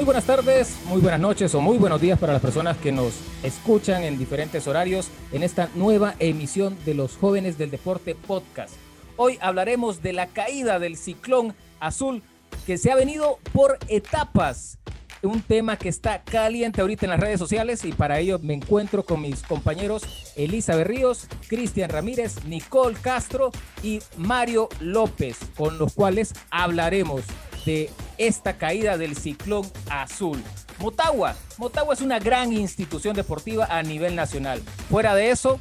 Muy buenas tardes, muy buenas noches o muy buenos días para las personas que nos escuchan en diferentes horarios en esta nueva emisión de los jóvenes del deporte podcast. Hoy hablaremos de la caída del ciclón azul que se ha venido por etapas. Un tema que está caliente ahorita en las redes sociales y para ello me encuentro con mis compañeros Elisa Berríos, Cristian Ramírez, Nicole Castro y Mario López, con los cuales hablaremos de esta caída del ciclón azul. Motagua, Motagua es una gran institución deportiva a nivel nacional. Fuera de eso,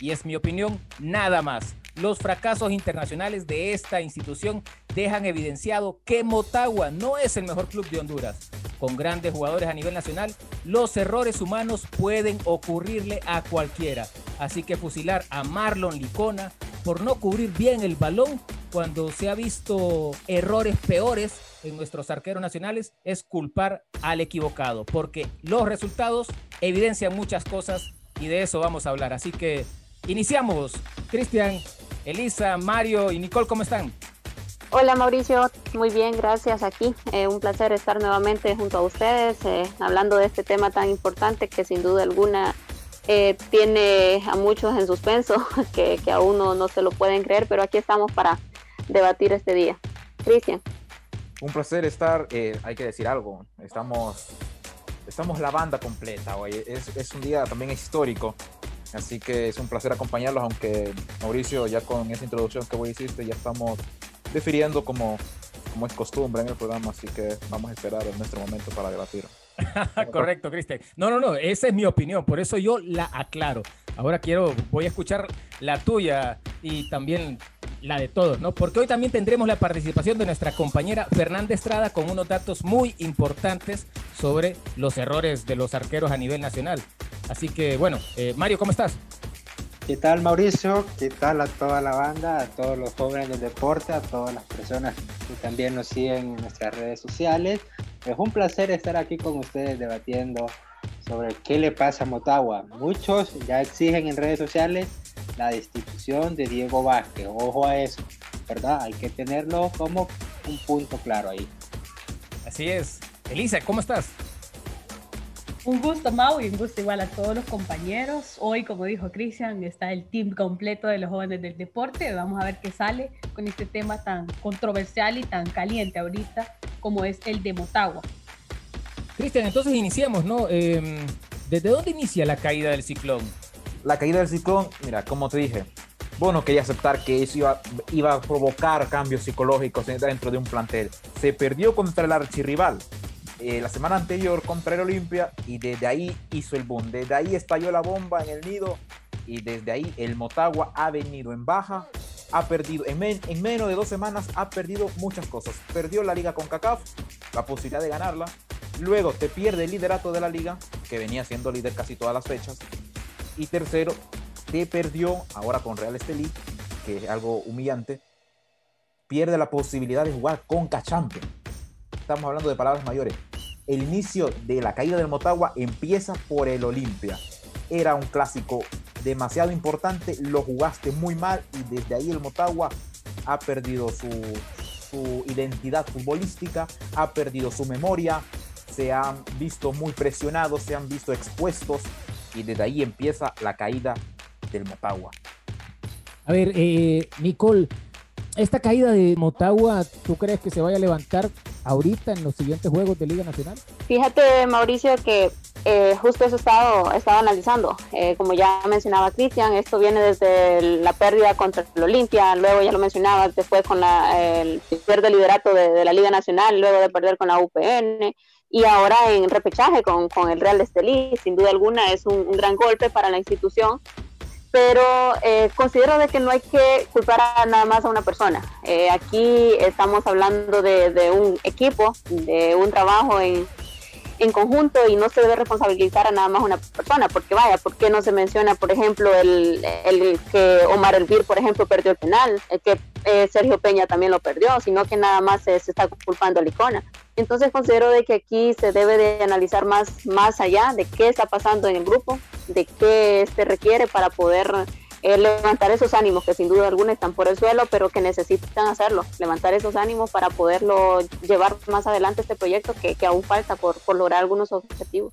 y es mi opinión, nada más. Los fracasos internacionales de esta institución dejan evidenciado que Motagua no es el mejor club de Honduras. Con grandes jugadores a nivel nacional, los errores humanos pueden ocurrirle a cualquiera. Así que fusilar a Marlon Licona por no cubrir bien el balón cuando se ha visto errores peores en nuestros arqueros nacionales es culpar al equivocado, porque los resultados evidencian muchas cosas y de eso vamos a hablar. Así que iniciamos. Cristian, Elisa, Mario y Nicole, ¿cómo están? Hola Mauricio, muy bien, gracias aquí. Eh, un placer estar nuevamente junto a ustedes eh, hablando de este tema tan importante que sin duda alguna eh, tiene a muchos en suspenso, que, que aún no, no se lo pueden creer, pero aquí estamos para debatir este día. Cristian. Un placer estar, eh, hay que decir algo, estamos, estamos la banda completa hoy, es, un día también histórico, así que es un placer acompañarlos, aunque Mauricio ya con esa introducción que vos hiciste ya estamos defiriendo como, como es costumbre en el programa, así que vamos a esperar en nuestro momento para debatir. Correcto, Cristian. No, no, no, esa es mi opinión, por eso yo la aclaro. Ahora quiero, voy a escuchar la tuya y también la de todos, ¿no? Porque hoy también tendremos la participación de nuestra compañera Fernanda Estrada con unos datos muy importantes sobre los errores de los arqueros a nivel nacional. Así que, bueno, eh, Mario, ¿cómo estás? ¿Qué tal Mauricio? ¿Qué tal a toda la banda, a todos los jóvenes del deporte, a todas las personas que también nos siguen en nuestras redes sociales? Es un placer estar aquí con ustedes debatiendo sobre qué le pasa a Motagua. Muchos ya exigen en redes sociales la destitución de Diego Vázquez. Ojo a eso, ¿verdad? Hay que tenerlo como un punto claro ahí. Así es. Elisa, ¿cómo estás? Un gusto, Mau, y un gusto igual a todos los compañeros. Hoy, como dijo Cristian, está el team completo de los jóvenes del deporte. Vamos a ver qué sale con este tema tan controversial y tan caliente ahorita como es el de Motagua. Cristian, entonces iniciemos, ¿no? Eh, ¿Desde dónde inicia la caída del ciclón? La caída del ciclón, mira, como te dije, bueno, quería aceptar que eso iba, iba a provocar cambios psicológicos dentro de un plantel. Se perdió contra el archirrival eh, la semana anterior contra el Olimpia y desde ahí hizo el boom. Desde ahí estalló la bomba en el nido y desde ahí el Motagua ha venido en baja. Ha perdido, en, en menos de dos semanas, ha perdido muchas cosas. Perdió la liga con CACAF, la posibilidad de ganarla. Luego te pierde el liderato de la liga, que venía siendo líder casi todas las fechas. Y tercero, te perdió ahora con Real Estelí, que es algo humillante, pierde la posibilidad de jugar con Cachampions. Estamos hablando de palabras mayores. El inicio de la caída del Motagua empieza por el Olimpia. Era un clásico demasiado importante, lo jugaste muy mal y desde ahí el Motagua ha perdido su, su identidad futbolística, ha perdido su memoria, se han visto muy presionados, se han visto expuestos y desde ahí empieza la caída del Motagua. A ver, eh, Nicole, esta caída de Motagua, ¿tú crees que se vaya a levantar ahorita en los siguientes juegos de Liga Nacional? Fíjate, Mauricio, que eh, justo eso he estado, analizando. Eh, como ya mencionaba Cristian, esto viene desde la pérdida contra el Olimpia, luego ya lo mencionaba, después con la, el pierde liderato de, la Liga Nacional, luego de perder con la UPN y ahora en repechaje con, el Real Estelí. Sin duda alguna es un, un gran golpe para la institución pero eh, considero de que no hay que culpar a nada más a una persona. Eh, aquí estamos hablando de, de, un equipo, de un trabajo en, en, conjunto y no se debe responsabilizar a nada más una persona, porque vaya, ¿por qué no se menciona, por ejemplo, el, el que Omar Elvir, por ejemplo, perdió el penal, el que eh, Sergio Peña también lo perdió, sino que nada más se, se está culpando a Licona. Entonces considero de que aquí se debe de analizar más, más allá de qué está pasando en el grupo, de qué se requiere para poder eh, levantar esos ánimos que sin duda alguna están por el suelo, pero que necesitan hacerlo, levantar esos ánimos para poderlo llevar más adelante este proyecto que, que aún falta por, por lograr algunos objetivos.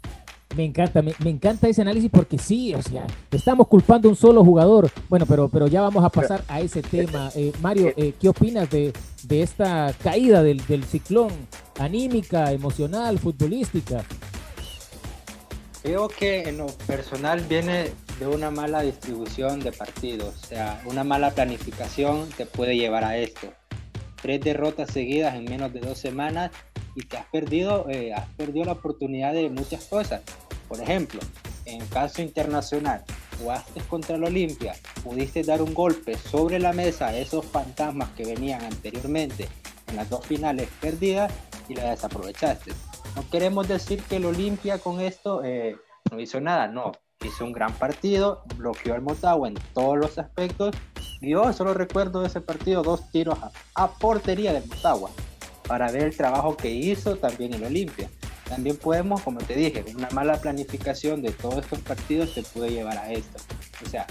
Me encanta, me, encanta ese análisis porque sí, o sea, estamos culpando a un solo jugador. Bueno, pero, pero ya vamos a pasar a ese tema. Eh, Mario, eh, ¿qué opinas de, de esta caída del, del, ciclón anímica, emocional, futbolística? Creo que en lo personal viene de una mala distribución de partidos, o sea, una mala planificación te puede llevar a esto. Tres derrotas seguidas en menos de dos semanas y te has perdido, eh, has perdido la oportunidad de muchas cosas. Por ejemplo, en caso internacional, jugaste contra el Olimpia, pudiste dar un golpe sobre la mesa a esos fantasmas que venían anteriormente en las dos finales perdidas y la desaprovechaste. No queremos decir que el Olimpia con esto eh, no hizo nada, no, hizo un gran partido, bloqueó al Motagua en todos los aspectos y yo solo recuerdo ese partido dos tiros a, portería del Motagua para ver el trabajo que hizo también el Olimpia. También podemos, como te dije, una mala planificación de todos estos partidos te puede llevar a esto. O sea,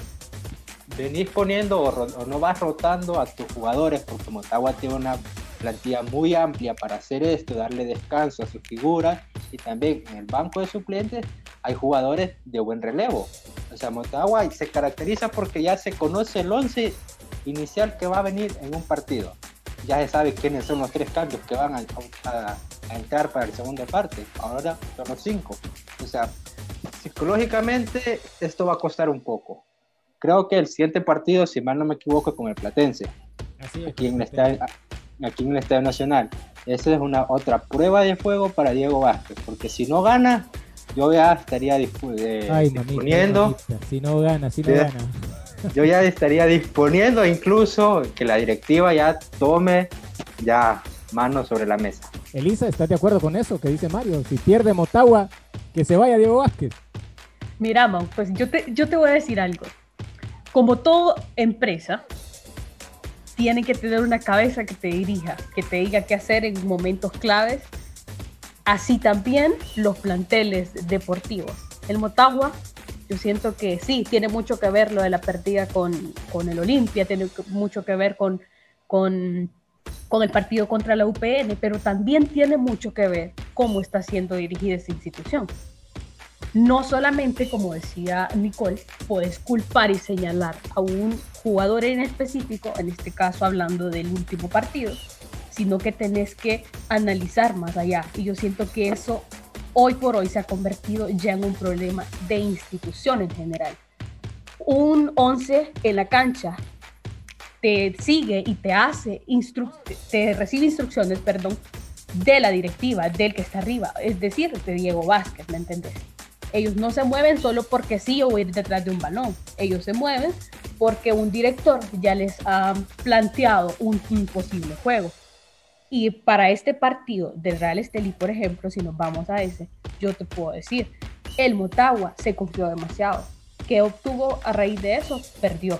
venís poniendo o, no vas rotando a tus jugadores porque Motagua tiene una plantilla muy amplia para hacer esto, darle descanso a sus figuras y también en el banco de suplentes hay jugadores de buen relevo. O sea, Motagua se caracteriza porque ya se conoce el 11 inicial que va a venir en un partido ya se sabe quiénes son los tres cambios que van a, entrar para la segunda parte. Ahora son los cinco. O sea, psicológicamente esto va a costar un poco. Creo que el siguiente partido, si mal no me equivoco, con el Platense. aquí, en el estadio, aquí en el Estadio Nacional. Esa es una otra prueba de fuego para Diego Vázquez, porque si no gana, yo ya estaría eh, disponiendo. si no gana, si no gana yo ya estaría disponiendo incluso que la directiva ya tome ya mano sobre la mesa. Elisa, ¿estás de acuerdo con eso que dice Mario? Si pierde Motagua, que se vaya Diego Vázquez. Mira, pues yo te, yo te voy a decir algo. Como toda empresa, tiene que tener una cabeza que te dirija, que te diga qué hacer en momentos claves. Así también los planteles deportivos. El Motagua yo siento que sí, tiene mucho que ver lo de la pérdida con, con el Olimpia, tiene mucho que ver con, con, con, el partido contra la UPN, pero también tiene mucho que ver cómo está siendo dirigida esa institución. No solamente, como decía Nicole, puedes culpar y señalar a un jugador en específico, en este caso hablando del último partido, sino que tenés que analizar más allá. Y yo siento que eso hoy por hoy se ha convertido ya en un problema de institución en general. Un 11 en la cancha te sigue y te hace, te recibe instrucciones, perdón, de la directiva, del que está arriba, es decir, de Diego Vázquez, ¿me entendés? Ellos no se mueven solo porque sí o ir detrás de un balón, ellos se mueven porque un director ya les ha planteado un posible juego. Y para este partido del Real Estelí, por ejemplo, si nos vamos a ese, yo te puedo decir, el Motagua se confió demasiado. ¿Qué obtuvo a raíz de eso? Perdió.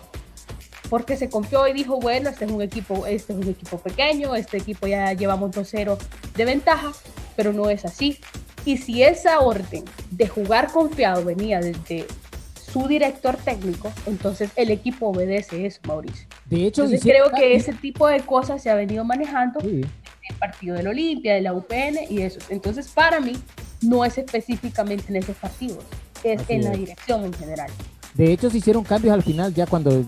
Porque se confió y dijo, bueno, este es un equipo, este es un equipo pequeño, este equipo ya llevamos 2-0 de ventaja, pero no es así. Y si esa orden de jugar confiado venía desde su director técnico, entonces el equipo obedece eso, Mauricio. De hecho, creo que ese tipo de cosas se ha venido manejando el partido del Olimpia, de la UPN y eso. Entonces, para mí, no es específicamente en esos partidos, es en la dirección en general. De hecho, se hicieron cambios al final, ya cuando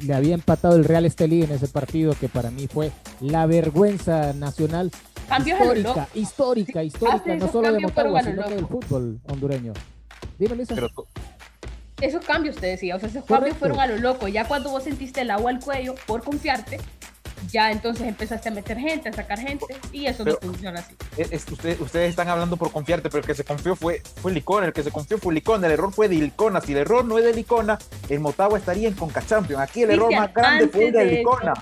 le había empatado el Real Estelí en ese partido, que para mí fue la vergüenza nacional. Cambios histórica, histórica, histórica, no solo de Motagua, sino del fútbol hondureño. Dime, Lisa. esos cambios te decía, o sea, esos cambios fueron a lo loco. Ya cuando vos sentiste el agua al cuello por confiarte, ya entonces empezaste a meter gente, a sacar gente, y eso no funciona así. ustedes están hablando por confiarte, pero el que se confió fue, fue Licona, el que se confió fue Licona, el error fue de Licona, si el error no es de Licona, el Motagua estaría en Conca Champions, aquí el error más grande fue de, Licona.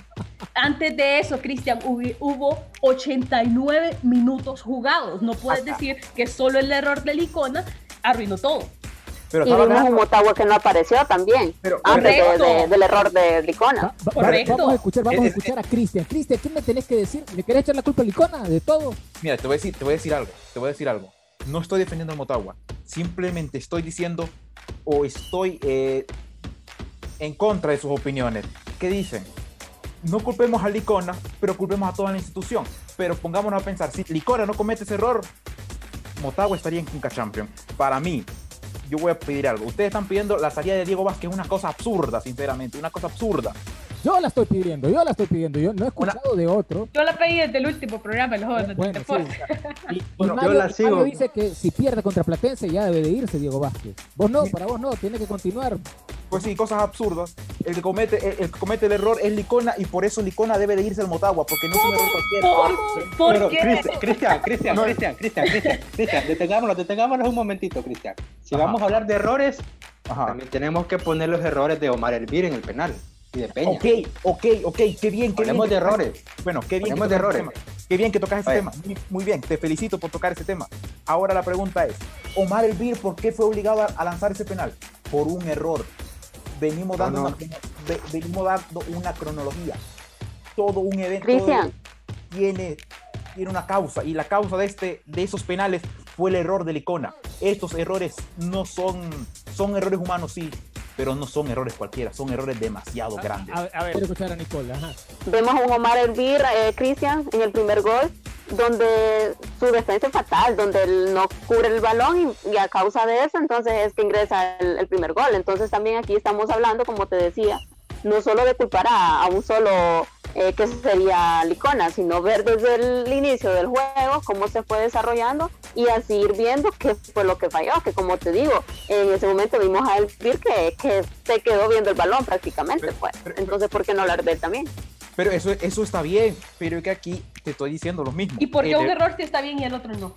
antes de eso, Cristian, hubo 89 minutos jugados, no puedes decir que solo el error de Licona arruinó todo. Pero y vimos un Motagua que no apareció también, pero, antes del error de Licona. Vamos a escuchar, vamos a, escuchar a Cristian. Cristian, ¿qué me tenés que decir? ¿Le querés echar la culpa a Licona de todo? Mira, te voy a decir, te voy a decir algo, te voy a decir algo. No estoy defendiendo al Motagua, simplemente estoy diciendo o estoy eh, en contra de sus opiniones. ¿Qué dicen? No culpemos a Licona, pero culpemos a toda la institución. Pero pongámonos a pensar, si Licona no comete ese error, Motagua estaría en Conca Champion. Para mí, yo voy a pedir algo. Ustedes están pidiendo la salida de Diego Vázquez, una cosa absurda, sinceramente, una cosa absurda. Yo la estoy pidiendo, yo la estoy pidiendo. Yo no he escuchado de otro. Yo la pedí desde el último programa, los jóvenes Bueno, sí. Y, y Bueno, Mario, yo la sigo. Mario dice que si pierde contra Platense ya debe de irse Diego Vázquez. Vos no, para vos no, tiene que continuar. Pues sí, cosas absurdas. El que comete el, el que comete el error es Licona y por eso Licona debe de irse al Motagua, porque no es un error cualquiera. ¿Por, por qué? Cristian, Cristian, Cristian, No. Cristian, Cristian, Cristian, Cristian, detengámonos, detengámonos un momentito, Cristian. Si Ajá. vamos a hablar de errores, Ajá. también tenemos que poner los errores de Omar Elvir en el penal y de Peña. Ok, ok, ok, qué bien, qué bien. Hablemos que de errores. Bueno, qué bien. que Hablemos de errores. tema. Qué bien que tocas ese tema. Muy, muy bien, te felicito por tocar ese tema. Ahora la pregunta es, Omar Elvir, ¿por qué fue obligado a, a lanzar ese penal? Por un error. Venimos No, dando, no. Una, ve- venimos dando una cronología. Todo un evento Cristian. tiene, tiene una causa y la causa de, este, de esos penales fue el error de Licona. Estos errores no son, son errores humanos, sí, pero no son errores cualquiera, son errores demasiado grandes. A, a ver, quiero escuchar a Nicole. Ajá. Vemos a un Omar Elvir, eh, Cristian, en el primer gol, donde su defensa es fatal, donde él no cubre el balón y, y a causa de eso, entonces es que ingresa el, el primer gol. Entonces también aquí estamos hablando, como te decía, no solo de culpar a, a un solo eh, que sería Licona, sino ver desde el inicio del juego cómo se fue desarrollando y así ir viendo qué fue lo que falló, que como te digo, en ese momento vimos a Elvir que, que se quedó viendo el balón prácticamente, Pero- pues. pero- Entonces, ¿por qué no hablar de él también? Pero eso, eso está bien, pero es que aquí te estoy diciendo lo mismo. ¿Y por qué el, un error sí está bien y el otro no?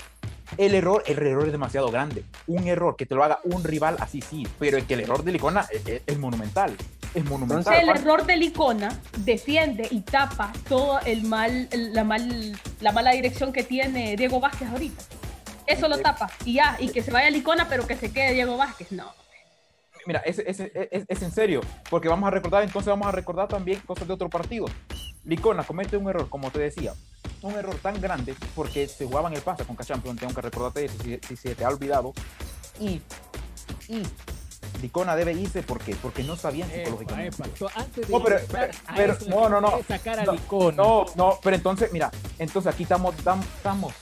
el error, el error es demasiado grande. Un error que te lo haga un rival así sí, pero el que el error de Licona es, es- es monumental. Es monumental. Entonces el error de Licona defiende y tapa todo el mal, el- la mal, la mala dirección que tiene Diego Vázquez ahorita. Eso lo tapa y ya, y que se vaya Licona, pero que se quede Diego Vázquez. No. Mira, es, es, es- es en serio, porque vamos a recordar, entonces vamos a recordar también cosas de otro partido. Licona comete un error, como te decía, un error tan grande porque se jugaba en el pase con Cachampion, tengo que recordarte eso si, si se te ha olvidado. Y, y Licona debe irse ¿por qué? porque no sabían Epa, psicológicamente. epa. So, antes de No, pero- no, no, no. sacar a No, Licona. No, no, pero entonces, mira, entonces aquí estamos, estamos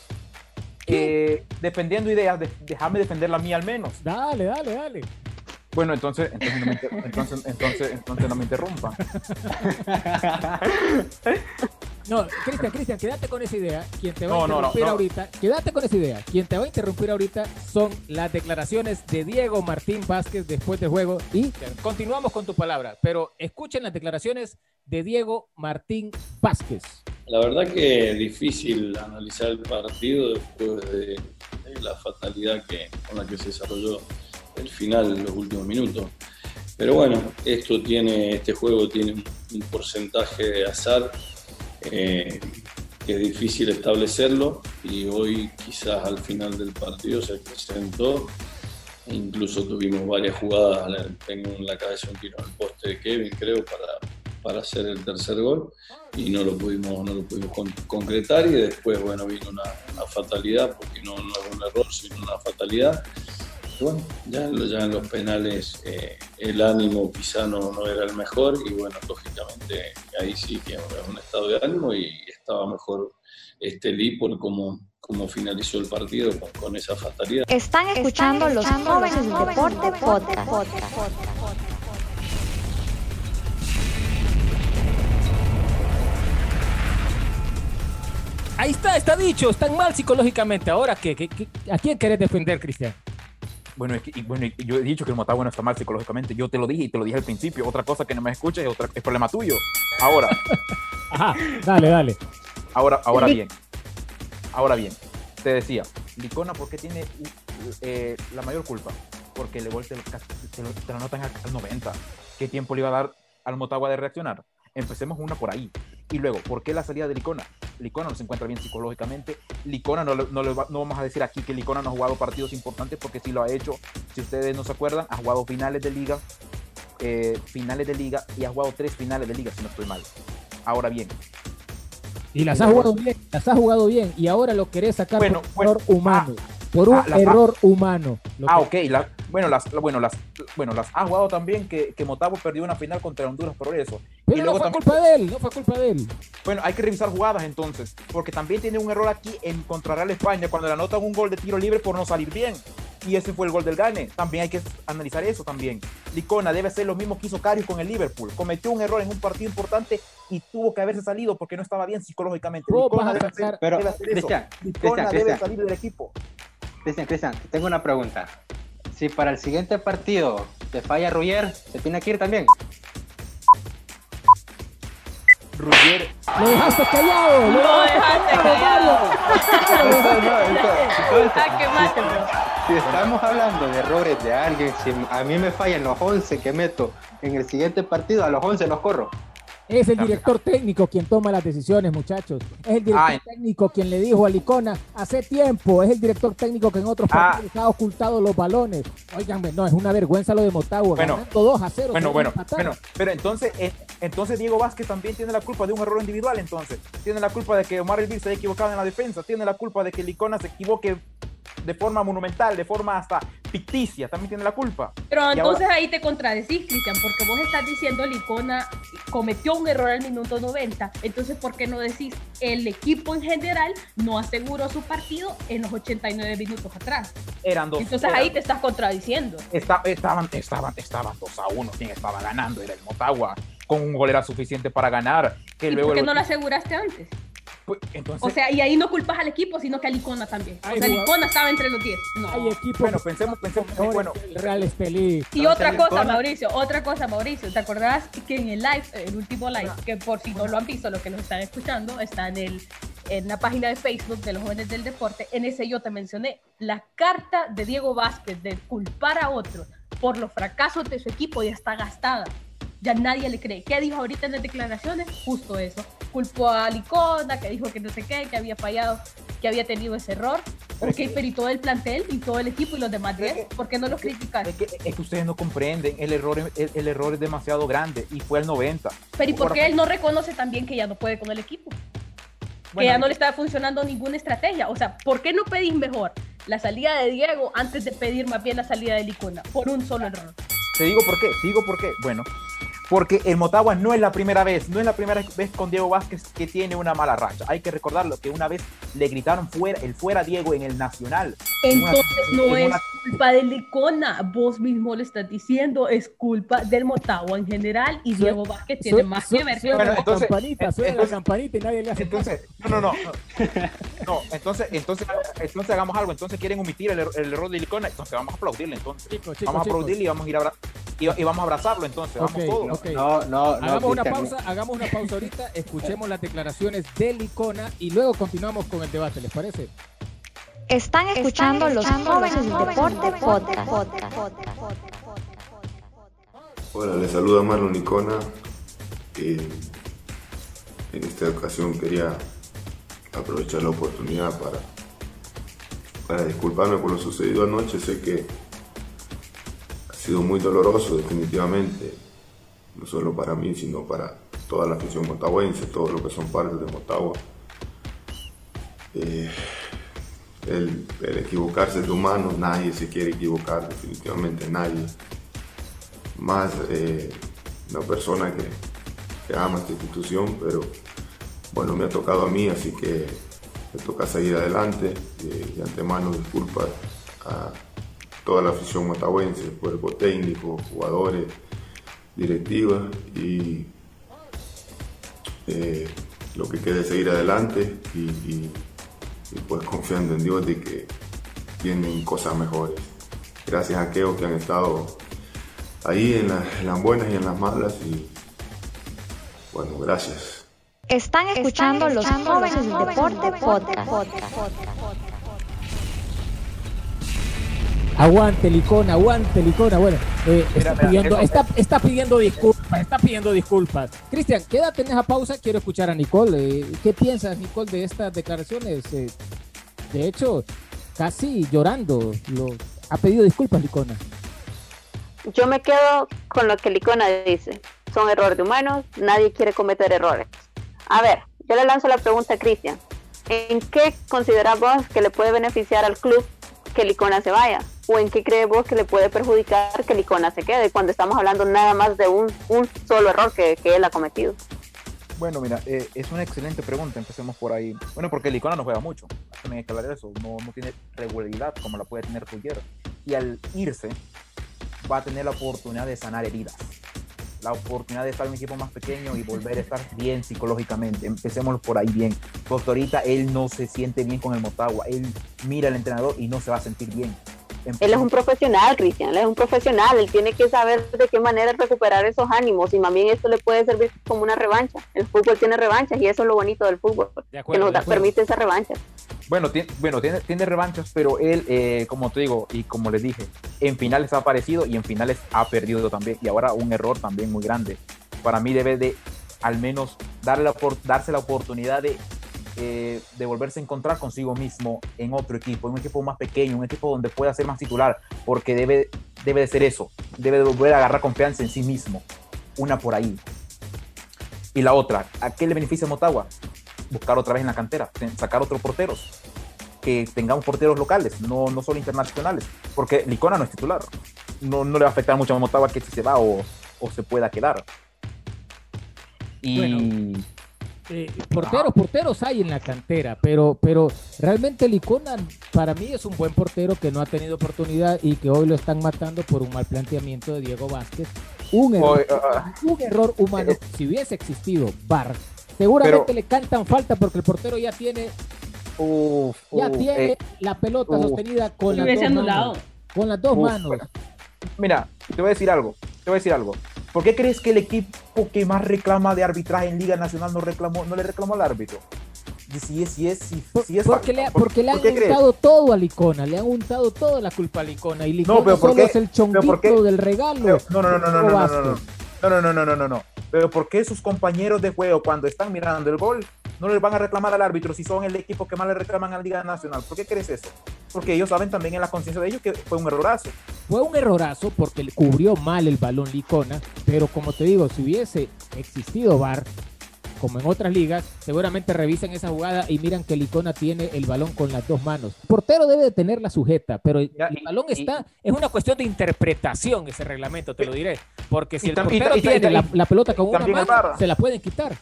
eh, defendiendo ideas, de- déjame defender la mía al menos. Dale, dale, dale. Bueno, entonces, entonces, no me, inter- entonces, entonces, entonces no me interrumpan. No, Cristian, Cristian, quédate con esa idea. Quien te va No, a no, interrumpir no. ahorita, quédate con esa idea. Quien te va a interrumpir ahorita son las declaraciones de Diego Martín Vázquez después del juego. Y continuamos con tu palabra, pero escuchen las declaraciones de Diego Martín Vázquez. La verdad que es difícil analizar el partido después de, la fatalidad con la que se desarrolló el final en los últimos minutos. Pero bueno, esto tiene, este juego tiene un, un porcentaje de azar eh, que es difícil establecerlo y hoy quizás al final del partido se presentó. Incluso tuvimos varias jugadas, tengo en la cabeza un tiro al poste de Kevin, creo, para, para hacer el tercer gol y no lo pudimos, no lo pudimos con- concretar y después bueno vino una, una fatalidad porque no, no es un error sino una fatalidad Y bueno ya, ya en los penales eh, el ánimo quizá no, no era el mejor y bueno lógicamente ahí sí que es un estado de ánimo y estaba mejor este Lee por cómo, cómo finalizó el partido con, con esa fatalidad Están escuchando los jóvenes del deporte podcast. Ahí está, está dicho, están mal psicológicamente. Ahora, ¿qué? ¿Qué- qué- a quién querés defender, Cristian? Bueno, es que- y bueno, y yo he dicho que el Motagua no está mal psicológicamente. Yo te lo dije y te lo dije al principio. Otra cosa que no me escuches es, otra, es problema tuyo. Ahora, Ajá, dale, dale. ahora, ahora bien. Ahora bien, te decía, Licona, ¿por qué tiene eh, la mayor culpa? Porque el gol te lo, te lo- te lo anotan al, al 90. ¿Qué tiempo le iba a dar al Motagua de reaccionar? Empecemos una por ahí. Y luego, ¿por qué la salida de Licona? Licona no se encuentra bien psicológicamente. Licona, no, no, no vamos a decir aquí que Licona no ha jugado partidos importantes porque sí lo ha hecho. Si ustedes no se acuerdan, ha jugado finales de liga, eh, finales de liga y ha jugado tres finales de liga, si no estoy mal. Ahora bien, Y las has jugado bien, las has jugado bien. Y ahora lo querés sacar Bueno, por bueno, error humano. Por un ah, error humano. Ah, que- ok. la- bueno, las, la- bueno las, bueno, las ha jugado también que, que Motagua perdió una final contra Honduras por eso. Pero y no luego fue también- culpa de él, no fue culpa de él. Bueno, hay que revisar jugadas entonces, porque también tiene un error aquí en contra Real España cuando le anotan un gol de tiro libre por no salir bien. Y ese fue el gol del Gane. También hay que analizar eso también. Licona debe hacer lo mismo que hizo Carius con el Liverpool. Cometió un error en un partido importante y tuvo que haberse salido porque no estaba bien psicológicamente. Licona vas a debe hacer- sacar- Pero, debe hacer eso. Cristian, Licona Cristian, debe Cristian. salir del equipo. Cristian, Cristian, tengo una pregunta. Si para el siguiente partido te falla Ruyer, ¿se tiene que ir también? Ruggier, Lo dejaste callado. Lo Lo dejaste callado. Ah. Si estamos hablando de errores de alguien, si a mí me fallan los 11 que meto en el siguiente partido, a los 11 los corro. Es el director técnico quien toma las decisiones, muchachos. Es el director Ay. técnico quien le dijo a Licona hace tiempo. Es el director técnico que en otros Ah. partidos ha ocultado los balones. Óiganme, no, es una vergüenza lo de Motagua. Bueno. ganando 2 a 0. Bueno, bueno, bueno, pero entonces, eh, entonces Diego Vázquez también tiene la culpa de un error individual, entonces. Tiene la culpa de que Omar Elvir se haya equivocado en la defensa, tiene la culpa de que Licona se equivoque de forma monumental, de forma hasta ficticia, también tiene la culpa. Pero entonces ahí te contradecís, Cristian, porque vos estás diciendo Licona cometió un error al minuto 90. Entonces, ¿por qué no decís el equipo en general no aseguró su partido en los 89 minutos atrás? Eran dos. Entonces eran- ahí te estás contradiciendo. esta- estaban, estaban, estaban 2 a 1, quien estaba ganando era el Motagua. Con un gol era suficiente para ganar. Que ¿Y luego por qué el- no lo aseguraste antes? Pues, entonces, O sea, y ahí no culpas al equipo, sino que a Licona también. Ay, O sea, jugador. Licona estaba entre los 10. No. Hay equipos bueno, pensemos, pensemos, mejores bueno, el Real Estelí. Y otra cosa, Mauricio, otra cosa, Mauricio, ¿te acordás que en el live, el último live, que por si no lo han visto, los que nos están escuchando, está en, el, en la página de Facebook de los jóvenes del deporte, en ese yo te mencioné la carta de Diego Vázquez de culpar a otros por los fracasos de su equipo ya está gastada. Ya nadie le cree. ¿Qué dijo ahorita en las declaraciones? Justo eso. Culpó a Licona, que dijo que no sé qué, que había fallado, que había tenido ese error. Ok, pero y todo el plantel, y todo el equipo y los demás 10, ¿por qué no los criticas? es que, es que ustedes no comprenden, el error, el, el error es demasiado grande y fue el 90. Pero ¿y por qué él no reconoce también que ya no puede con el equipo? que ya no le está funcionando ninguna estrategia. O sea, ¿por qué no pedís mejor la salida de Diego antes de pedir más bien la salida de Licona? Por un solo error. Te digo por qué, te digo por qué. Bueno, porque el Motagua no es la primera vez, no es la primera vez con Diego Vázquez que tiene una mala racha. Hay que recordarlo que una vez le gritaron fuera, el fuera Diego en el Nacional. En una- Entonces no en es una- culpa de Licona. Vos mismo le estás diciendo, es culpa del Motagua en general y Su- Diego Vázquez tiene Su- más que ver. Bueno, la entonces- campanita, suena entonces- la campanita y nadie le hace. Entonces, no, no, no. No, No, entonces, entonces, entonces hagamos algo. Entonces quieren omitir el, el error de Licona. Entonces vamos a aplaudirle entonces. Vamos a aplaudirle y vamos a ir a, abra- y, y vamos a abrazarlo entonces. Vamos todos. Ok. No, no, no. Hagamos una pausa, hagamos una pausa ahorita, escuchemos las declaraciones de Licona y luego continuamos con el debate, ¿les parece? Están escuchando los jóvenes del deporte podcast. Hola, les saluda Marlon Icona. Eh, en esta ocasión quería aprovechar la oportunidad para, para disculparme por lo sucedido anoche. Sé que ha sido muy doloroso definitivamente, no solo para mí, sino para toda la afición motahuense, todos los que son parte de Motagua. Eh, el, equivocarse de humano, nadie se quiere equivocar, definitivamente nadie más eh, una persona que, ama esta institución, pero bueno, me ha tocado a mí, así que me toca seguir adelante. Eh, de antemano disculpas a toda la afición motahuense, cuerpo técnico, jugadores, directiva y eh, lo que quede es seguir adelante y, y- y, pues confiando en Dios de que vienen cosas mejores. Gracias a aquellos que han estado ahí en, la- en las buenas y en las malas y bueno, gracias. Están escuchando los jóvenes del deporte podcast. Aguante Licona, aguante Licona. Bueno, eh, Mira, está, mira, pidiendo, eso- está, está pidiendo disculpas, está pidiendo disculpas. Cristian, quédate en esa pausa, quiero escuchar a Nicole. Eh, ¿Qué piensas, Nicole, de estas declaraciones? Eh, de hecho, casi llorando, lo, ha pedido disculpas Licona. Yo me quedo con lo que Licona dice. Son errores de humanos, nadie quiere cometer errores. A ver, yo le lanzo la pregunta a Cristian. ¿En qué consideras vos que le puede beneficiar al club que Licona se vaya? O en qué crees vos que le puede perjudicar que Licona se quede cuando estamos hablando nada más de un, solo error que, él ha cometido? Bueno, mira, eh, es una excelente pregunta, empecemos por ahí. Bueno, porque Licona no juega mucho, también hay que hablar de eso, no, tiene regularidad como la puede tener Ruggiero. Y al irse, va a tener la oportunidad de sanar heridas, la oportunidad de estar en un equipo más pequeño y volver a estar bien psicológicamente. Empecemos por ahí bien, porque ahorita él no se siente bien con el Motagua, él mira al entrenador y no se va a sentir bien. Él es un profesional, Cristian, él es un profesional, él tiene que saber de qué manera recuperar esos ánimos y más bien esto le puede servir como una revancha. El fútbol tiene revanchas y eso es lo bonito del fútbol, que nos permite esa revancha. Bueno, tiene, bueno tiene, tiene revanchas, pero él, eh, como te digo y como les dije, en finales ha aparecido y en finales ha perdido también y ahora un error también muy grande. Para mí debe de al menos darle la, darse la oportunidad de eh, de volverse a encontrar consigo mismo en otro equipo, en un equipo más pequeño, un equipo donde pueda ser más titular, porque debe, debe de ser eso, debe de volver a agarrar confianza en sí mismo. Una por ahí. Y la otra, ¿a qué le beneficia Motagua? Buscar otra vez en la cantera, sacar otros porteros, que tengamos porteros locales, no, no solo internacionales, porque Licona no es titular. No, no le va a afectar mucho a Motagua que si se va o, o se pueda quedar. Y eh, porteros, porteros hay en la cantera, pero, pero realmente Licona para mí es un buen portero que no ha tenido oportunidad y que hoy lo están matando por un mal planteamiento de Diego Vázquez. Un error, ah. un error humano. Eh, si hubiese existido VAR, seguramente le cantan falta porque el portero ya tiene, ya tiene eh, la pelota sostenida con las, dos manos, con las dos manos. Mira, te voy a decir algo, te voy a decir algo. ¿Por qué crees que el equipo que más reclama de arbitraje en Liga Nacional no, reclamó, no le reclamó al árbitro? Si es, si es, si, es porque, le, porque le han untado todo a Licona, le han untado toda la culpa a Licona y Licona no, pero solo es el chonguito del regalo. no, no, no, no, no, no, no, no, no, no, no, no, no, no. Pero ¿por qué sus compañeros de juego cuando están mirando el gol no les van a reclamar al árbitro si son el equipo que más le reclaman a la Liga Nacional? ¿Por qué crees eso? Porque ellos saben también en la conciencia de ellos que fue un errorazo. Fue un errorazo porque le cubrió mal el balón Licona, pero como te digo, si hubiese existido VAR, como en otras ligas, seguramente revisan esa jugada y miran que Licona tiene el balón con las dos manos. El portero debe de tener la sujeta, pero el balón está, es una cuestión de interpretación ese reglamento, te lo diré, porque si el portero tiene la, pelota con una mano, se la pueden quitar.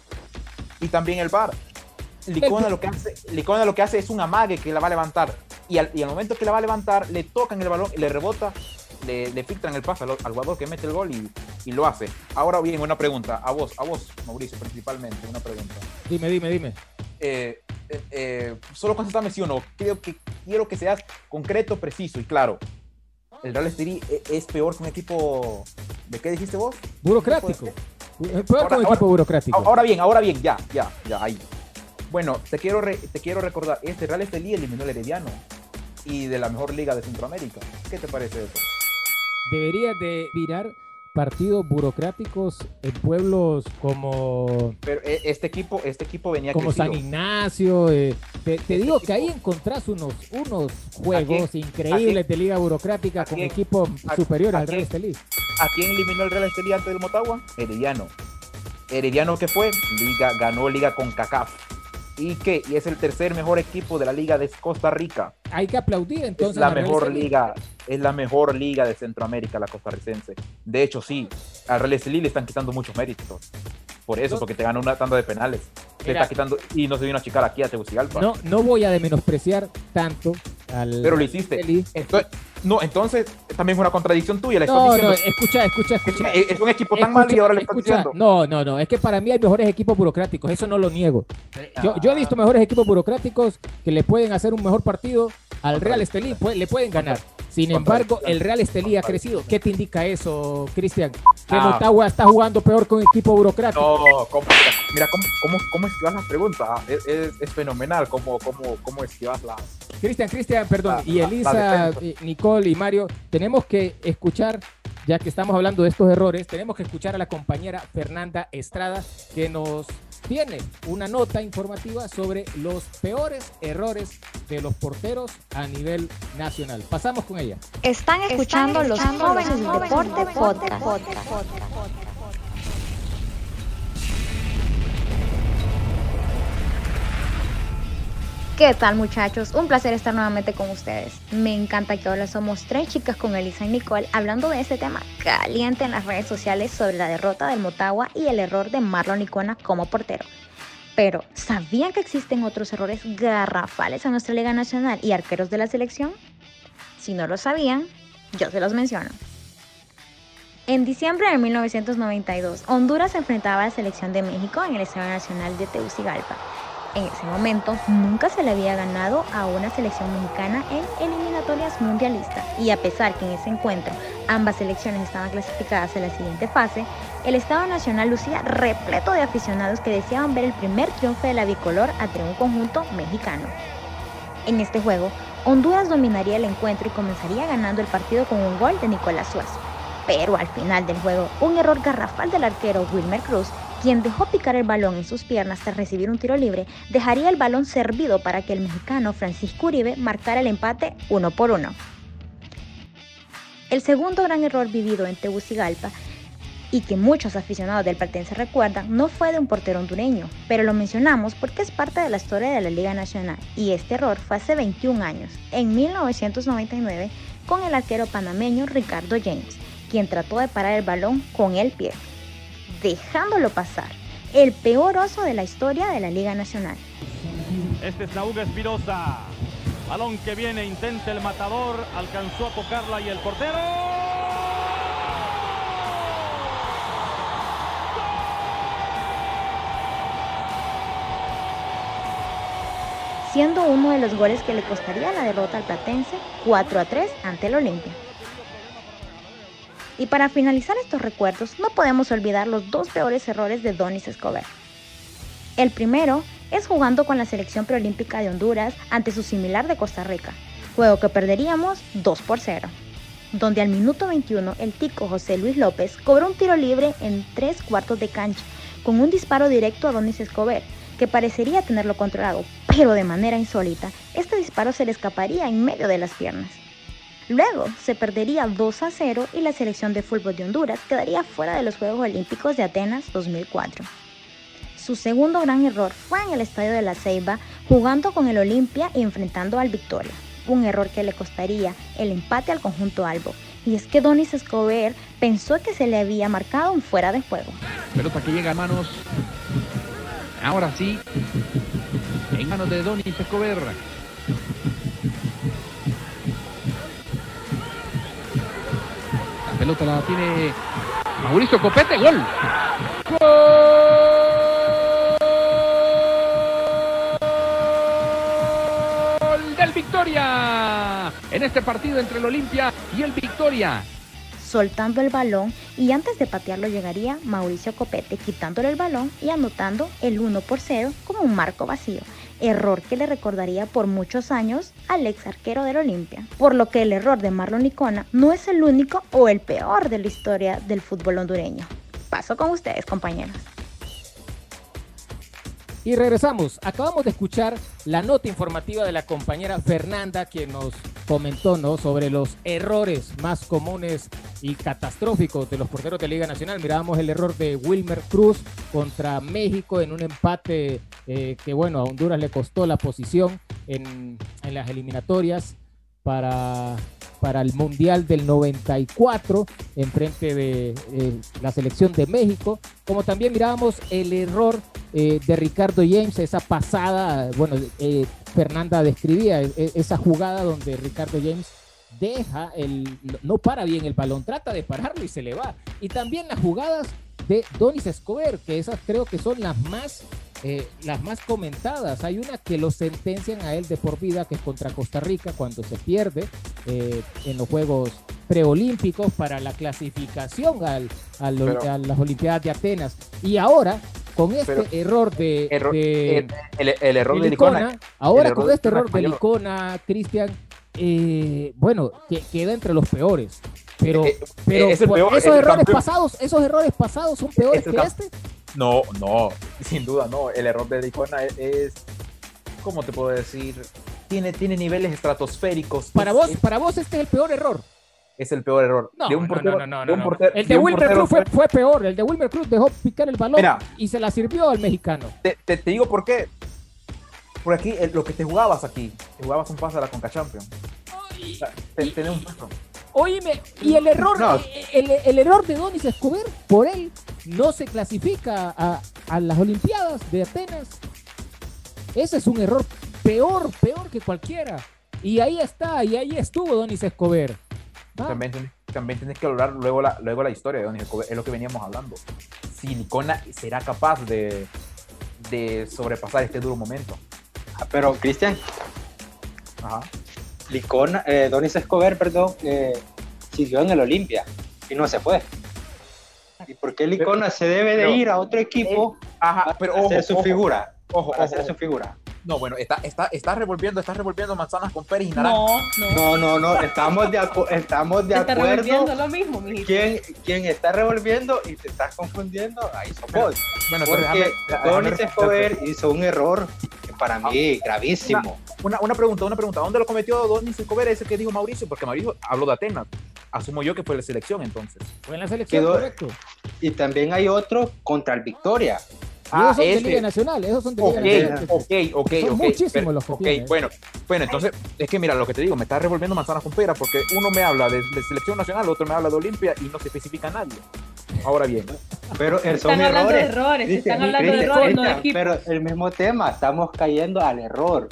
Y también el VAR. Licona lo, que hace, Licona lo que hace es un amague que la va a levantar. Y al, y al momento que la va a levantar, le tocan el balón le rebota, le, le filtran el pase al, jugador que mete el gol y, y, lo hace. Ahora bien, una pregunta, a vos, a vos, Mauricio, principalmente, una pregunta. Dime, dime, dime. Eh, eh, eh, solo contéstame sí o no. Quiero que, quiero que seas concreto, preciso y claro. ¿El Real Estelí es peor que un equipo... ¿De qué dijiste vos? Burocrático. Peor que un equipo burocrático. Ahora bien, ahora bien, ya, ya, ya, ahí. Bueno, te quiero, te quiero recordar, este Real Estelí eliminó el Herediano y de la mejor liga de Centroamérica. ¿Qué te parece eso? Debería de virar partidos burocráticos en pueblos como pero eh, este equipo este equipo venía como San Ignacio eh, te, este digo que ahí encontrás unos unos juegos increíbles de liga burocrática con equipos superiores al Real Estelí. ¿a quién eliminó el Real Estelí antes del Motagua? Herediano. Herediano que fue liga ganó liga con CACAF y que y es el tercer mejor equipo de la liga de Costa Rica. Hay que aplaudir entonces. Es la mejor liga, es la mejor liga de Centroamérica, la costarricense. De hecho, sí, al Real Estelí le están quitando muchos méritos. Por eso, porque te ganó una tanda de penales. está quitando y no se vino a chicar aquí a Tegucigalpa. No, no voy a de menospreciar tanto al. Pero lo hiciste. Entonces, no, entonces también es una contradicción tuya. La no, no, escucha, escucha, escucha. Es, un equipo tan malo y ahora le estás diciendo. No, no, no. Es que para mí hay mejores equipos burocráticos. Eso no lo niego. Yo, yo he visto mejores equipos burocráticos que le pueden hacer un mejor partido al Real Estelí. Le pueden ganar. Sin embargo, el Real Estelí ha crecido. ¿Qué te indica eso, Cristian? Que ah. Motagua está jugando peor un equipo burocrático. No, mira, ¿cómo, cómo, cómo esquivas las preguntas? Ah, es, es, fenomenal cómo, cómo, cómo esquivas las... Cristian, Cristian, perdón. y Elisa, Nicole y Mario, tenemos que escuchar ya que estamos hablando de estos errores, tenemos que escuchar a la compañera Fernanda Estrada que nos tiene una nota informativa sobre los peores errores de los porteros a nivel nacional. Pasamos con ella. Están escuchando, los jóvenes del deporte podcast. ¿Qué tal muchachos? Un placer estar nuevamente con ustedes. Me encanta que ahora somos tres chicas con Elisa y Nicole hablando de este tema caliente en las redes sociales sobre la derrota del Motagua y el error de Marlon Icona como portero. Pero, ¿sabían que existen otros errores garrafales en nuestra Liga Nacional y arqueros de la selección? Si no lo sabían, yo se los menciono. En diciembre de 1992, Honduras enfrentaba a la selección de México en el Estadio Nacional de Tegucigalpa. En ese momento nunca se le había ganado a una selección mexicana en eliminatorias mundialistas y a pesar que en ese encuentro ambas selecciones estaban clasificadas en la siguiente fase, el Estado Nacional lucía repleto de aficionados que deseaban ver el primer triunfo de la bicolor ante un conjunto mexicano. En este juego, Honduras dominaría el encuentro y comenzaría ganando el partido con un gol de Nicolás Suazo. Pero al final del juego, un error garrafal del arquero Wilmer Cruz quien dejó picar el balón en sus piernas tras recibir un tiro libre, dejaría el balón servido para que el mexicano Francisco Uribe marcara el empate uno por uno. El segundo gran error vivido en Tegucigalpa y que muchos aficionados del Platense recuerdan no fue de un portero hondureño, pero lo mencionamos porque es parte de la historia de la Liga Nacional y este error fue hace 21 años, en 1999, con el arquero panameño Ricardo James, quien trató de parar el balón con el pie dejándolo pasar. El peor oso de la historia de la Liga Nacional. Este es Nahuga Espirosa. Balón que viene, intenta el matador, alcanzó a tocarla y el portero. Siendo uno de los goles que le costaría la derrota al Platense 4 a 3 ante el Olimpia. Y para finalizar estos recuerdos, no podemos olvidar los dos peores errores de Donis Escobar. El primero es jugando con la selección preolímpica de Honduras ante su similar de Costa Rica, juego que perderíamos 2 por 0, donde al minuto 21 el tico José Luis López cobró un tiro libre en tres cuartos de cancha, con un disparo directo a Donis Escobar, que parecería tenerlo controlado, pero de manera insólita, este disparo se le escaparía en medio de las piernas. Luego se perdería 2 a 0 y la selección de fútbol de Honduras quedaría fuera de los Juegos Olímpicos de Atenas 2004. Su segundo gran error fue en el estadio de la Ceiba, jugando con el Olimpia y enfrentando al Victoria, un error que le costaría el empate al conjunto Albo. Y es que Donis Escobar pensó que se le había marcado un fuera de juego. Pelota que llega a manos, ahora sí, en manos de Donis Escobar. Pelota la tiene Mauricio Copete, gol. Gol del Victoria. En este partido entre el Olimpia y el Victoria. Soltando el balón y antes de patearlo llegaría Mauricio Copete quitándole el balón y anotando el 1 por 0 como un marco vacío, error que le recordaría por muchos años al ex arquero del Olimpia, por lo que el error de Marlon Icona no es el único o el peor de la historia del fútbol hondureño. Paso con ustedes, compañeros. Y regresamos. Acabamos de escuchar la nota informativa de la compañera Fernanda, quien nos comentó ¿no? sobre los errores más comunes y catastróficos de los porteros de Liga Nacional. Mirábamos el error de Wilmer Cruz contra México en un empate eh, que, bueno, a Honduras le costó la posición en, en las eliminatorias para para el Mundial del 94 en frente de eh, la selección de México, como también mirábamos el error eh, de Ricardo James, esa pasada, bueno, eh, Fernanda describía esa jugada donde Ricardo James deja el, no para bien el balón, trata de pararlo y se le va. Y también las jugadas de Donis Escobar, que esas creo que son las más eh, las más comentadas. Hay una que lo sentencian a él de por vida, que es contra Costa Rica, cuando se pierde eh, en los Juegos preolímpicos para la clasificación al, a las Olimpiadas de Atenas. Y ahora, con este error de, el, error de Licona, ahora con este error de Licona, Cristian, eh, bueno, que queda entre los peores. Pero, pero esos errores pasados, esos errores pasados son peores que este. No, no, sin duda no. El error de Dicona es, ¿cómo te puedo decir? Tiene, tiene niveles estratosféricos. Para vos, para vos este es el peor error. Es el peor error. No, no, no, no, El de, Wilmer Cruz fue, fue, peor. El de Wilmer Cruz dejó picar el balón y se la sirvió al mexicano. Te, te, digo por qué. Por aquí, eh, lo que te jugabas aquí, te jugabas un pase a la Conca Champions. Y- O sea, te- tenés un paso. Óyeme, y el error, No. eh, el, el error de Donis Escobar, por él, no se clasifica a, a las Olimpiadas de Atenas. Ese es un error peor, peor que cualquiera. Y ahí está, y ahí estuvo Donis Escobar. Ah, También, tenés, también tenés que hablar luego la, luego la historia de Don Escobar, es lo que veníamos hablando. Si Licona será capaz de, de sobrepasar este duro momento. Ah, Pero, Cristian, Ajá. Licona, eh, Donis Escobar, perdón, eh, siguió en el Olimpia y no se fue. ¿Y por qué Licona se debe de pero- ir a otro equipo Ajá, para pero hacer ojo, su ojo, figura? Ojo, Para ojo, hacer su figura. No, bueno, está, está, está revolviendo, está revolviendo manzanas con peras y naranjas. No, no. No, no, no, estamos de, acu- estamos de está acuerdo. revolviendo lo mismo, mijito. ¿Quién, quién está revolviendo y te estás confundiendo, ahí sos vos. Bueno, Porque déjame- responderte. Escobar hizo un error para mí gravísimo. Una, una pregunta, una pregunta. ¿Dónde lo cometió Donis Escobar? Ese que dijo Mauricio, porque Mauricio habló de Atenas. Asumo yo que fue la selección entonces. fue en la selección, Quedó- correcto. Y también hay otro contra el Victoria. Y esos son de ese. Liga Nacional, esos son de Liga Nacional. ok, ok, Son ok. muchísimos pero- los que ok, bueno, bueno, entonces, es que mira, lo que te digo, me está revolviendo manzanas con peras porque uno me habla de, de selección nacional, otro me habla de Olimpia y no se especifica a nadie. Ahora bien, Pero son Están hablando de errores. Dice, están hablando de Cristian, errores, no de equipos. Pero el mismo tema, estamos cayendo al error.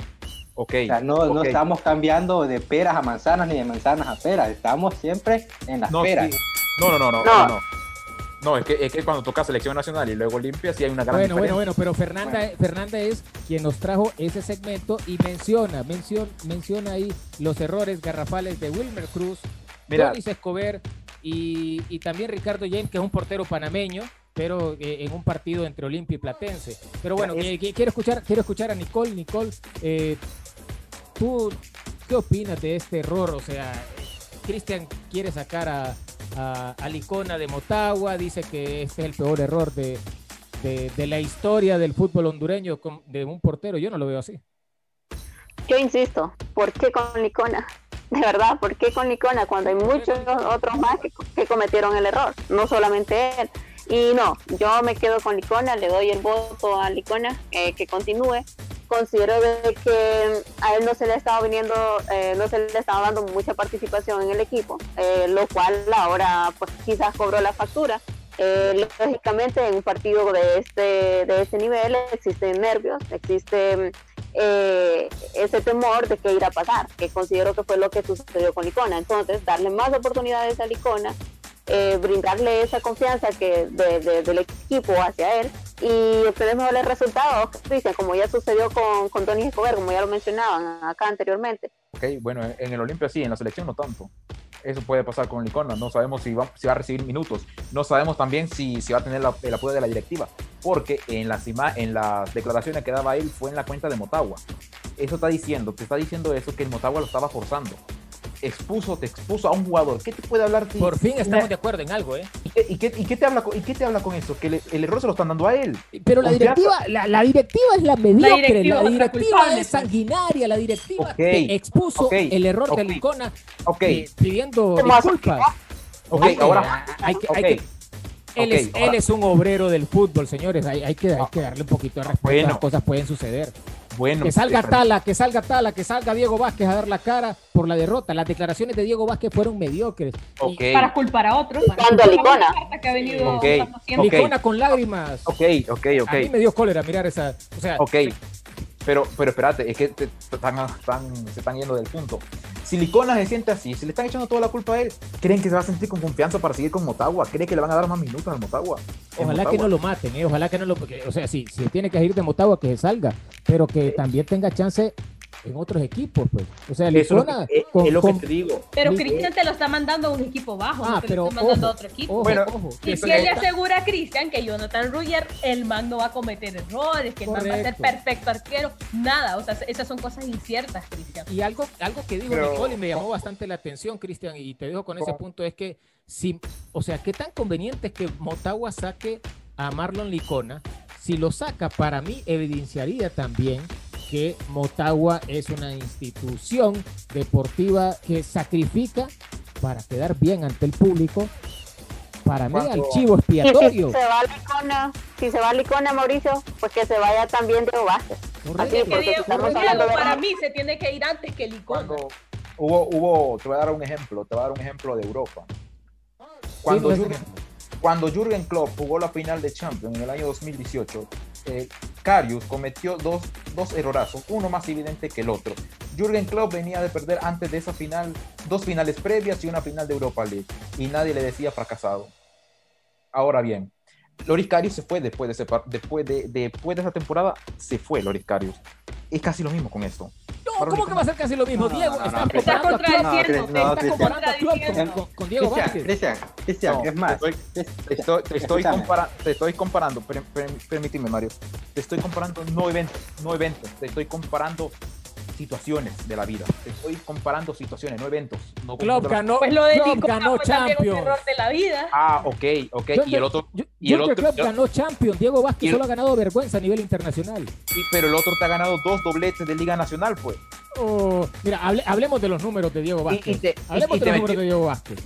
ok. O sea, no, no estamos cambiando de peras a manzanas ni de manzanas a peras. Estamos siempre en las No, peras. sí. no, no, no, no, No. no. No. Es que, es que cuando toca selección nacional y luego Olimpia, sí hay una gran Bueno, bueno, diferencia. bueno, pero Fernanda, Fernanda es quien nos trajo ese segmento y menciona, menciona, menciona ahí los errores garrafales de Wilmer Cruz, Donis Escobar y, y también Ricardo James, que es un portero panameño, pero eh, en un partido entre Olimpia y Platense. Pero bueno, Es- eh, quiero escuchar, quiero escuchar a Nicole. Nicole, eh, ¿tú qué opinas de este error? O sea, Cristian quiere sacar a, a, a Licona de Motagua, dice que este es el peor error de, de, la historia del fútbol hondureño de un portero. Yo no lo veo así. Yo insisto, ¿por qué con Licona? De verdad, ¿por qué con Licona cuando hay muchos otros más que, que cometieron el error? No solamente él. Y no, yo me quedo con Licona, le doy el voto a Licona, eh, que continúe. Considero de que a él no se le estaba viniendo, eh, no se le estaba dando mucha participación en el equipo, eh, lo cual ahora pues quizás cobró la factura. Eh, lógicamente en un partido de este, de este nivel existen nervios, existe ese temor de que irá a pasar, que considero que fue lo que sucedió con Licona. Entonces, darle más oportunidades a Licona, eh, brindarle esa confianza que de- de- del equipo hacia él y obtener mejores resultados, Cristian, como ya sucedió con, con Tony Escobar, como ya lo mencionaban acá anteriormente. Ok, bueno, en el Olimpia sí, en la selección no tanto. Eso puede pasar con Licona. No sabemos si va, si va a recibir minutos. No sabemos también si, si va a tener la- el apoyo de la directiva. Porque en las, en las declaraciones que daba él fue en la cuenta de Motagua. Eso está diciendo, te está diciendo eso que el Motagua lo estaba forzando. Expuso, te expuso a un jugador. ¿Qué te puede hablar? Por fin estamos de acuerdo en algo, ¿eh? ¿Y qué, y qué- y qué te, habla, con- ¿Y qué te habla con eso? Que le- el error se lo están dando a él. Pero la directiva, la, la directiva es la mediocre, la directiva directiva, es la culpable, es sanguinaria, la directiva expuso el error de. Licona eh, pidiendo disculpas. ok, Hay que- ahora. hay que- ok, hay que- él, es, él es un obrero del fútbol, señores. Hay, hay que, hay que darle un poquito de respeto. Bueno. Las cosas pueden suceder. Bueno, Que salga Tala, que salga Tala, que salga Diego Vázquez a dar la cara por la derrota. Las declaraciones de Diego Vázquez fueron mediocres. Y Ok, Para culpar a otros. Cuando Licona. que ha venido. Licona con lágrimas. ok, ok, ok. A mí me dio cólera mirar esa. O sea, Ok, pero, pero espérate, es que te- te están, están- se están yendo del punto. Si Licona se siente así, si le están echando toda la culpa a él, ¿creen que se va a sentir con confianza para seguir con Motagua? ¿Creen que le van a dar más minutos al Motagua? Ojalá que no lo maten, eh, ojalá que no lo. porque, o sea, si, si tiene que ir de Motagua, que se salga, pero que también tenga chance en otros equipos, pues. O sea, Eso es lo Licona. que, es- con- es lo que con- te digo. Pero Cristian te lo está mandando a un equipo bajo, Ah, no te pero lo está mandando a otro equipo. ojo, Bueno, ojo, Y que si él le asegura a Cristian que Jonathan Ruggier, el man no va a cometer errores, que el man va a ser perfecto arquero, nada, o sea, esas son cosas inciertas, Cristian. Y algo, algo que dijo Pero- Nicole y me llamó bastante la atención, Cristian, y te dejo con ese punto, es que, si, o sea, qué tan conveniente es que Motagua saque a Marlon Licona. Si lo saca, para mí evidenciaría también que Motagua es una institución deportiva que sacrifica para quedar bien ante el público. Para mí, al Cuando- chivo Y si expiatorio. se va a Licona, si se va a Licona, Mauricio, pues que se vaya también Diego Vázquez. Así, que porque Diego, de- para mí se tiene que ir antes que el icono. Cuando hubo, hubo, te voy a dar un ejemplo, te voy a dar un ejemplo de Europa. Cuando, Sí, cuando Jürgen Klopp jugó la final de Champions en el año 2018, eh, Karius cometió dos, dos errorazos, uno más evidente que el otro. Jürgen Klopp venía de perder antes de esa final dos finales previas y una final de Europa League, y nadie le decía fracasado. Ahora bien, Loris Karius se fue después de, ese después de, después de esa temporada, se fue Loris Karius. Es casi lo mismo con esto. ¿Cómo que va a ser casi lo mismo? No, Diego, no, comparando con, Diego Vázquez. Cristian, es más. te estoy- comparando, per- per- permíteme Mario, te estoy comparando no eventos, no eventos, te estoy comparando situaciones de la vida, te estoy comparando situaciones, no eventos. No Klopp no- ganó, Pues lo de Klopp ganó un Champions. error de la vida. Ah, ok, ok, y el otro, Yo- y el otro, Klopp ganó Champions. Diego Vázquez solo ha ganado vergüenza a nivel internacional. sí, pero el otro te ha ganado dos dobletes de Liga Nacional, pues. Oh, mira, hable- hablemos de los números de Diego Vázquez. y te- hablemos y- y de los números de Diego Vázquez.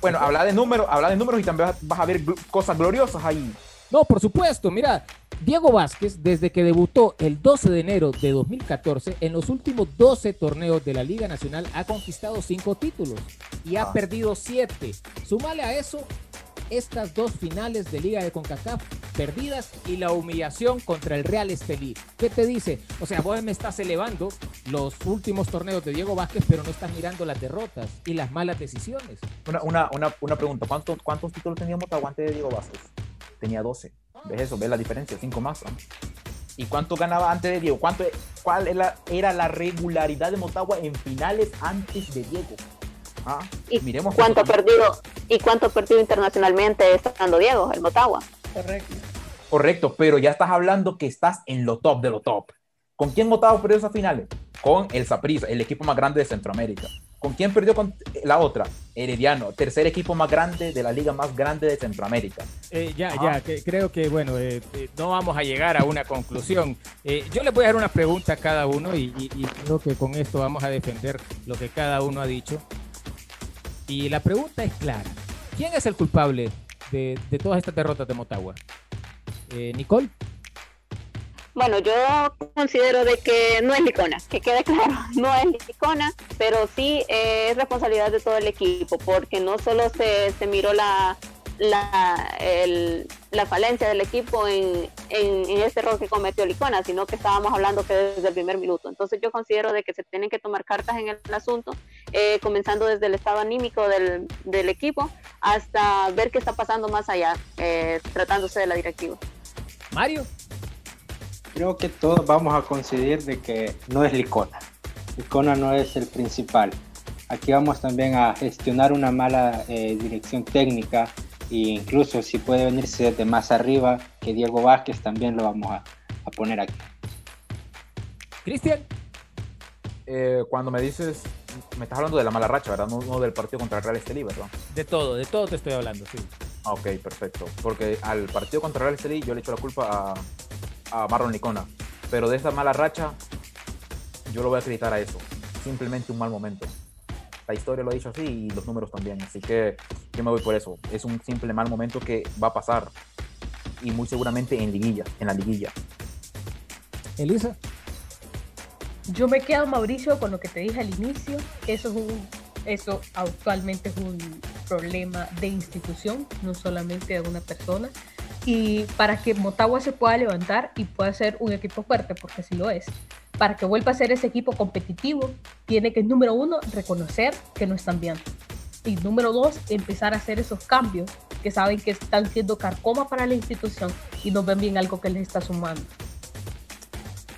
Bueno, habla de números, habla de números y también vas, a ver cosas gloriosas ahí. No, por supuesto, mira, Diego Vázquez, desde que debutó el 12 de enero de 2014, en los últimos 12 torneos de la Liga Nacional ha conquistado 5 títulos y ha Ah. perdido 7. Sumale a eso estas dos finales de Liga de CONCACAF perdidas y la humillación contra el Real Estelí. ¿Qué te dice? O sea, vos me estás elevando los últimos torneos de Diego Vázquez, pero no estás mirando las derrotas y las malas decisiones. Una, una, una, una pregunta, ¿cuántos, ¿cuántos títulos tenía Motagua antes de Diego Vázquez? Tenía 12. ¿Ves eso? ¿Ves la diferencia? 5 más. ¿no? ¿Y cuánto ganaba antes de Diego? ¿Cuánto, ¿Cuál era, era la regularidad de Motagua en finales antes de Diego? Ah, ¿Y miremos cuánto ha perdido y cuánto ha perdido internacionalmente estando Diego, el Motagua? Correcto. Correcto, pero ya estás hablando que estás en lo top de lo top. ¿Con quién Motagua perdió esas finales? Con el Saprissa, el equipo más grande de Centroamérica. ¿Con quién perdió con la otra? Herediano, tercer equipo más grande de la liga más grande de Centroamérica. Eh, ya, Ah. ya, que creo que, bueno, eh, eh, no vamos a llegar a una conclusión. Yo les voy a dar una pregunta a cada uno y, y- y creo que con esto vamos a defender lo que cada uno ha dicho. Y la pregunta es clara. ¿Quién es el culpable de, de todas estas derrotas de Motagua? Eh, ¿Nicole? Bueno, yo considero de que no es Licona, que quede claro, no es Licona, pero sí eh, es responsabilidad de todo el equipo, porque no solo se, se miró la, la, la falencia del equipo en, en, en este error que cometió Licona, sino que estábamos hablando que desde el primer minuto. Entonces yo considero de que se tienen que tomar cartas en el asunto, eh, comenzando desde el estado anímico del, del equipo hasta ver qué está pasando más allá, eh, tratándose de la directiva. Mario. Creo que todos vamos a coincidir de que no es Licona. Licona no es el principal. Aquí vamos también a gestionar una mala eh, dirección técnica e incluso si puede venirse desde más arriba que Diego Vázquez también lo vamos a, a poner aquí. Cristian. Eh, cuando me dices, me estás hablando de la mala racha, ¿verdad? No, no del partido contra el Real Estelí, ¿verdad? De todo, de todo te estoy hablando, sí. Ah, ok, perfecto. Porque al partido contra el Real Estelí yo le echo la culpa a, a Marlon Licona. Pero de esa mala racha, yo lo voy a acreditar a eso. Simplemente un mal momento. La historia lo ha dicho así y los números también. Así que yo me voy por eso. Es un simple mal momento que va a pasar. Y muy seguramente en liguilla, en la liguilla. Elisa. Yo me quedo, Mauricio, con lo que te dije al inicio. Eso es un, eso actualmente es un problema de institución, no solamente de una persona. Y para que Motagua se pueda levantar y pueda ser un equipo fuerte, porque así lo es, para que vuelva a ser ese equipo competitivo, tiene que, número uno, reconocer que no están bien. Y número dos, empezar a hacer esos cambios que saben que están siendo carcoma para la institución y no ven bien algo que les está sumando.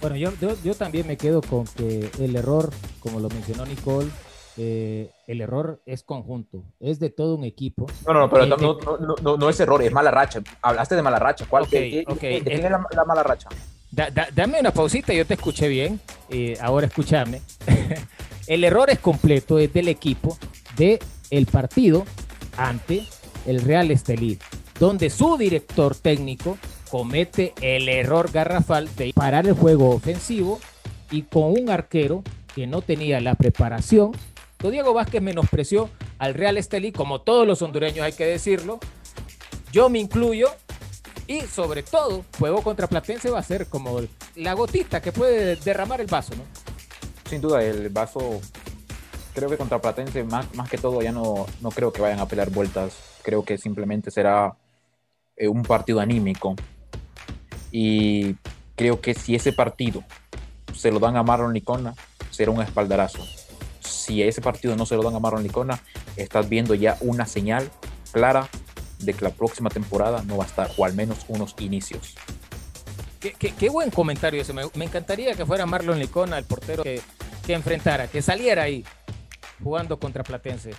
Bueno, yo, yo, yo también me quedo con que el error, como lo mencionó Nicole, eh, el error es conjunto, es de todo un equipo. No, no, no, pero Eh, no, de- no, no, no- no es error, es mala racha. Hablaste de mala racha. ¿Cuál? Ok, ¿Qué- qué- ok. qué- ¿De quién es la, la mala racha? Da- da- dame una pausita, yo te escuché bien. eh, ahora escúchame. el error es completo, es del equipo de el partido ante el Real Estelí, donde su director técnico comete el error garrafal de parar el juego ofensivo y con un arquero que no tenía la preparación. Diego Vázquez menospreció al Real Estelí, como todos los hondureños hay que decirlo. Yo me incluyo Y sobre todo, juego contra Platense va a ser como la gotita que puede derramar el vaso, ¿no? Sin duda, el vaso, creo que contra Platense, más, más que todo, ya no, no creo que vayan a pelear vueltas. Creo que simplemente será eh, un partido anímico. Y creo que si ese partido se lo dan a Marlon Licona, será un espaldarazo. Si ese partido no se lo dan a Marlon Licona, estás viendo ya una señal clara de que la próxima temporada no va a estar, o al menos unos inicios. Qué, buen comentario ese. Me, me encantaría que fuera Marlon Licona el portero que, que enfrentara, que saliera ahí jugando contra Platense.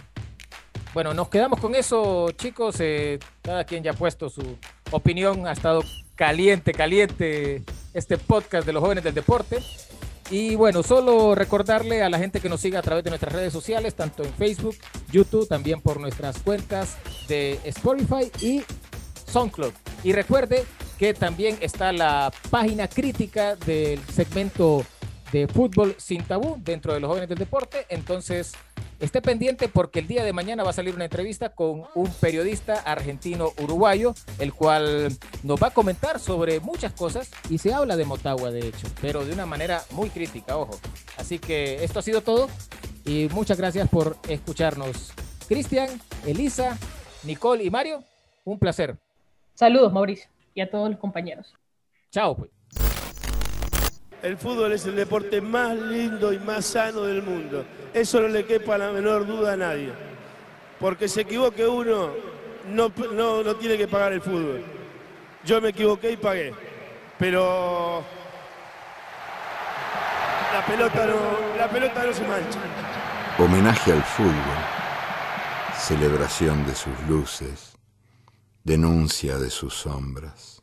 Bueno, nos quedamos con eso, chicos. eh, cada quien ya ha puesto su opinión. Ha estado caliente, caliente este podcast de los jóvenes del deporte. Y bueno, solo recordarle a la gente que nos siga a través de nuestras redes sociales, tanto en Facebook, YouTube, también por nuestras cuentas de Spotify y SoundCloud. Y recuerde que también está la página crítica del segmento de fútbol sin tabú dentro de los jóvenes del deporte. Entonces, esté pendiente porque el día de mañana va a salir una entrevista con un periodista argentino-uruguayo, el cual nos va a comentar sobre muchas cosas y se habla de Motagua, de hecho, pero de una manera muy crítica, ojo. Así que esto ha sido todo y muchas gracias por escucharnos. Cristian, Elisa, Nicole y Mario, un placer. Saludos, Mauricio, y a todos los compañeros. Chao, pues. El fútbol es el deporte más lindo y más sano del mundo. Eso no le quepa la menor duda a nadie. Porque se equivoque uno, no, no, no tiene que pagar el fútbol. Yo me equivoqué y pagué. Pero la pelota no, la pelota no se mancha. Homenaje al fútbol, celebración de sus luces, denuncia de sus sombras.